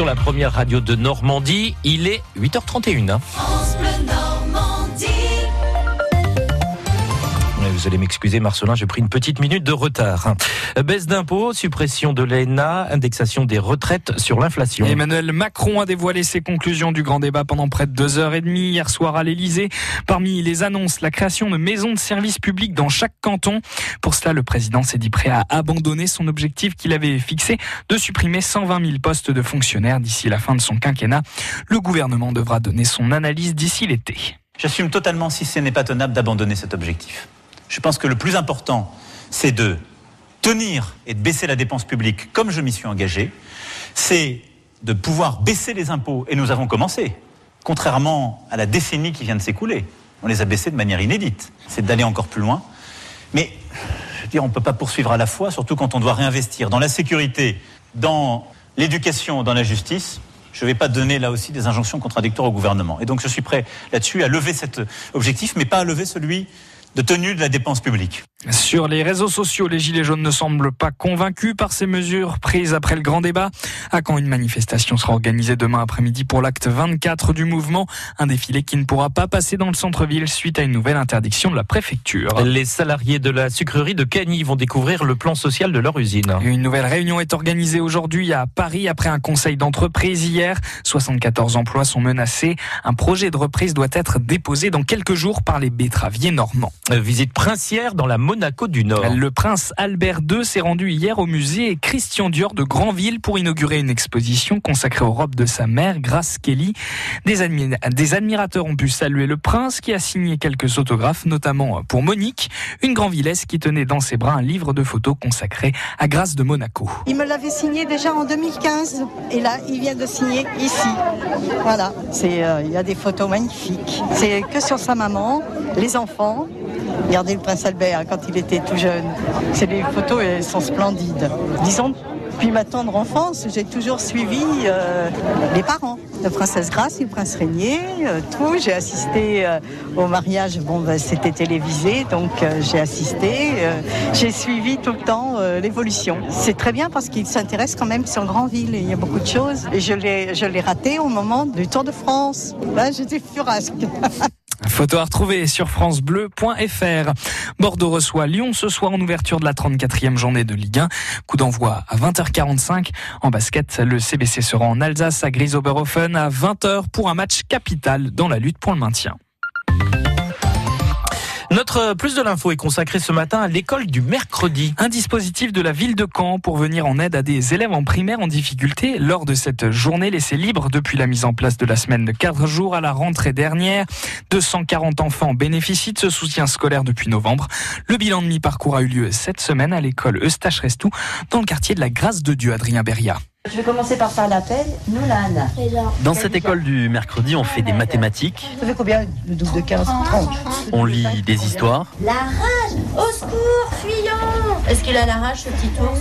sur la première radio de Normandie. Il est 8h31. Vous allez m'excuser, Marcelin, j'ai pris une petite minute de retard. Baisse d'impôts, suppression de l'ENA, indexation des retraites sur l'inflation. Emmanuel Macron a dévoilé ses conclusions du grand débat pendant près de deux heures et demie hier soir à l'Elysée. Parmi les annonces, la création de maisons de services publics dans chaque canton. Pour cela, le président s'est dit prêt à abandonner son objectif qu'il avait fixé de supprimer 120 000 postes de fonctionnaires d'ici la fin de son quinquennat. Le gouvernement devra donner son analyse d'ici l'été. J'assume totalement si ce n'est pas tenable d'abandonner cet objectif. Je pense que le plus important, c'est de tenir et de baisser la dépense publique comme je m'y suis engagé. C'est de pouvoir baisser les impôts. Et nous avons commencé, contrairement à la décennie qui vient de s'écouler. On les a baissés de manière inédite. C'est d'aller encore plus loin. Mais, je veux dire, on ne peut pas poursuivre à la fois, surtout quand on doit réinvestir dans la sécurité, dans l'éducation, dans la justice. Je ne vais pas donner là aussi des injonctions contradictoires au gouvernement. Et donc je suis prêt là-dessus à lever cet objectif, mais pas à lever celui de tenue de la dépense publique. Sur les réseaux sociaux, les Gilets jaunes ne semblent pas convaincus par ces mesures prises après le grand débat. À quand une manifestation sera organisée demain après-midi pour l'acte 24 du mouvement, un défilé qui ne pourra pas passer dans le centre-ville suite à une nouvelle interdiction de la préfecture. Les salariés de la sucrerie de Cagny vont découvrir le plan social de leur usine. Une nouvelle réunion est organisée aujourd'hui à Paris après un conseil d'entreprise hier. 74 emplois sont menacés. Un projet de reprise doit être déposé dans quelques jours par les betteraviers normands. Visite princière dans la Monaco du Nord. Le prince Albert II s'est rendu hier au musée Christian Dior de Granville pour inaugurer une exposition consacrée aux robes de sa mère, Grace Kelly. Des, des admirateurs ont pu saluer le prince qui a signé quelques autographes, notamment pour Monique, une Granvillesse qui tenait dans ses bras un livre de photos consacré à Grace de Monaco. Il me l'avait signé déjà en 2015 et là, il vient de signer ici. Voilà, c'est euh, il y a des photos magnifiques. C'est que sur sa maman, les enfants. Regardez le prince Albert quand il était tout jeune. C'est les photos, elles sont splendides. Disons, depuis ma tendre enfance, j'ai toujours suivi euh, les parents. La princesse Grace le prince Régnier, euh, tout. J'ai assisté euh, au mariage, bon, ben, c'était télévisé, donc euh, j'ai assisté. euh, j'ai suivi tout le temps euh, l'évolution. C'est très bien parce qu'il s'intéresse quand même sur Grandville et il y a beaucoup de choses. Et je l'ai, raté au moment du Tour de France. Là, j'étais furasque. Photo à retrouver sur francebleu.fr. Bordeaux reçoit Lyon ce soir en ouverture de la 34e journée de Ligue 1. Coup d'envoi à 20h45. En basket, le CBC sera en Alsace à Grisoberhofen à 20h pour un match capital dans la lutte pour le maintien. Notre plus de l'info est consacré ce matin à l'école du mercredi. Un dispositif de la ville de Caen pour venir en aide à des élèves en primaire en difficulté lors de cette journée laissée libre depuis la mise en place de la semaine de 4 jours à la rentrée dernière. 240 enfants bénéficient de ce soutien scolaire depuis novembre. Le bilan de mi-parcours a eu lieu cette semaine à l'école Eustache Restou dans le quartier de la Grâce de Dieu, Adrien Beria. Je vais commencer par faire l'appel. Nolan. Dans cette école du mercredi, on fait des mathématiques, Ça fait combien le double de 15 30 on lit des histoires La rage Au secours Fuyons Est-ce qu'il a la rage, ce petit ours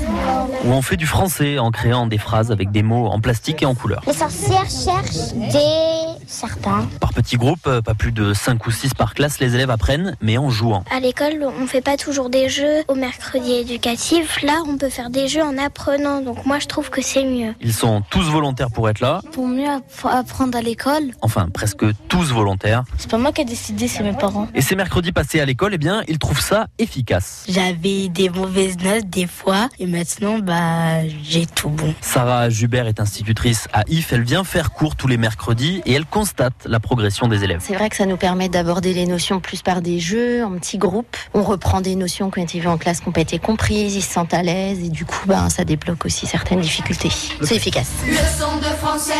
ou on fait du français en créant des phrases avec des mots en plastique et en couleur. Les sorcières cherchent des serpents. Par petits groupes, euh, pas plus de 5 ou 6 par classe, les élèves apprennent, mais en jouant. À l'école, on fait pas toujours des jeux au mercredi éducatif. Là, on peut faire des jeux en apprenant. Donc moi, je trouve que c'est mieux. Ils sont tous volontaires pour être là, Pour mieux apprendre à l'école, enfin presque tous volontaires. c'est pas moi qui ai décidé, c'est mes parents. Et ces mercredis passés à l'école, eh bien, ils trouvent ça efficace. J'avais des mauvaises notes des fois et maintenant, bah, j'ai tout bon. Sarah Jubert est institutrice à IF, elle vient faire cours tous les mercredis et elle constate la progression des élèves. C'est vrai que ça nous permet d'aborder les notions plus par des jeux, en petits groupes. On reprend des notions qui ont été vues en classe, qui n'ont pas été comprises, ils se sentent à l'aise et du coup, ben, ça débloque aussi certaines difficultés. C'est efficace. Leçon de français,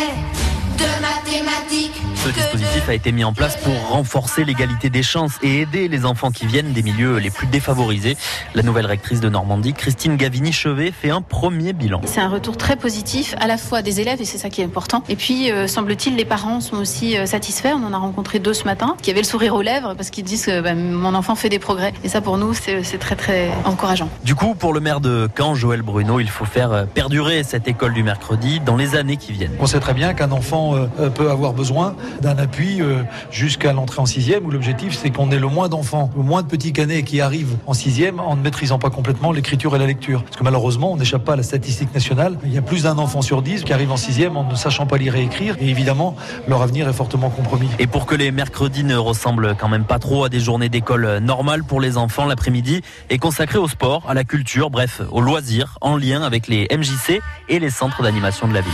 de mathématiques. Ce dispositif a été mis en place pour renforcer l'égalité des chances et aider les enfants qui viennent des milieux les plus défavorisés. La nouvelle rectrice de Normandie, Christine Gavini-Chevet, fait un premier bilan. C'est un retour très positif à la fois des élèves et c'est ça qui est important. Et puis euh, semble-t-il les parents sont aussi euh, satisfaits. On en a rencontré deux ce matin qui avaient le sourire aux lèvres parce qu'ils disent que bah, mon enfant fait des progrès. Et ça pour nous c'est c'est très très encourageant. Du coup, pour le maire de Caen, Joël Bruno, il faut faire euh, perdurer cette école du mercredi dans les années qui viennent. On sait très bien qu'un enfant enfant euh, peut avoir besoin d'un appui euh, jusqu'à l'entrée en sixième où l'objectif c'est qu'on ait le moins d'enfants, le moins de petits canets qui arrivent en sixième en ne maîtrisant pas complètement l'écriture et la lecture. Parce que malheureusement, on n'échappe pas à la statistique nationale. Il y a plus d'un enfant sur dix qui arrive en sixième en ne sachant pas lire et écrire. Et évidemment, leur avenir est fortement compromis. Et pour que les mercredis ne ressemblent quand même pas trop à des journées d'école normales pour les enfants, l'après-midi est consacré au sport, à la culture, bref, aux loisirs, en lien avec les MJC et les centres d'animation de la ville.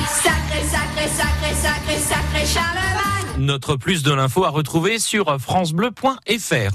Notre plus de l'info à retrouver sur francebleu.fr.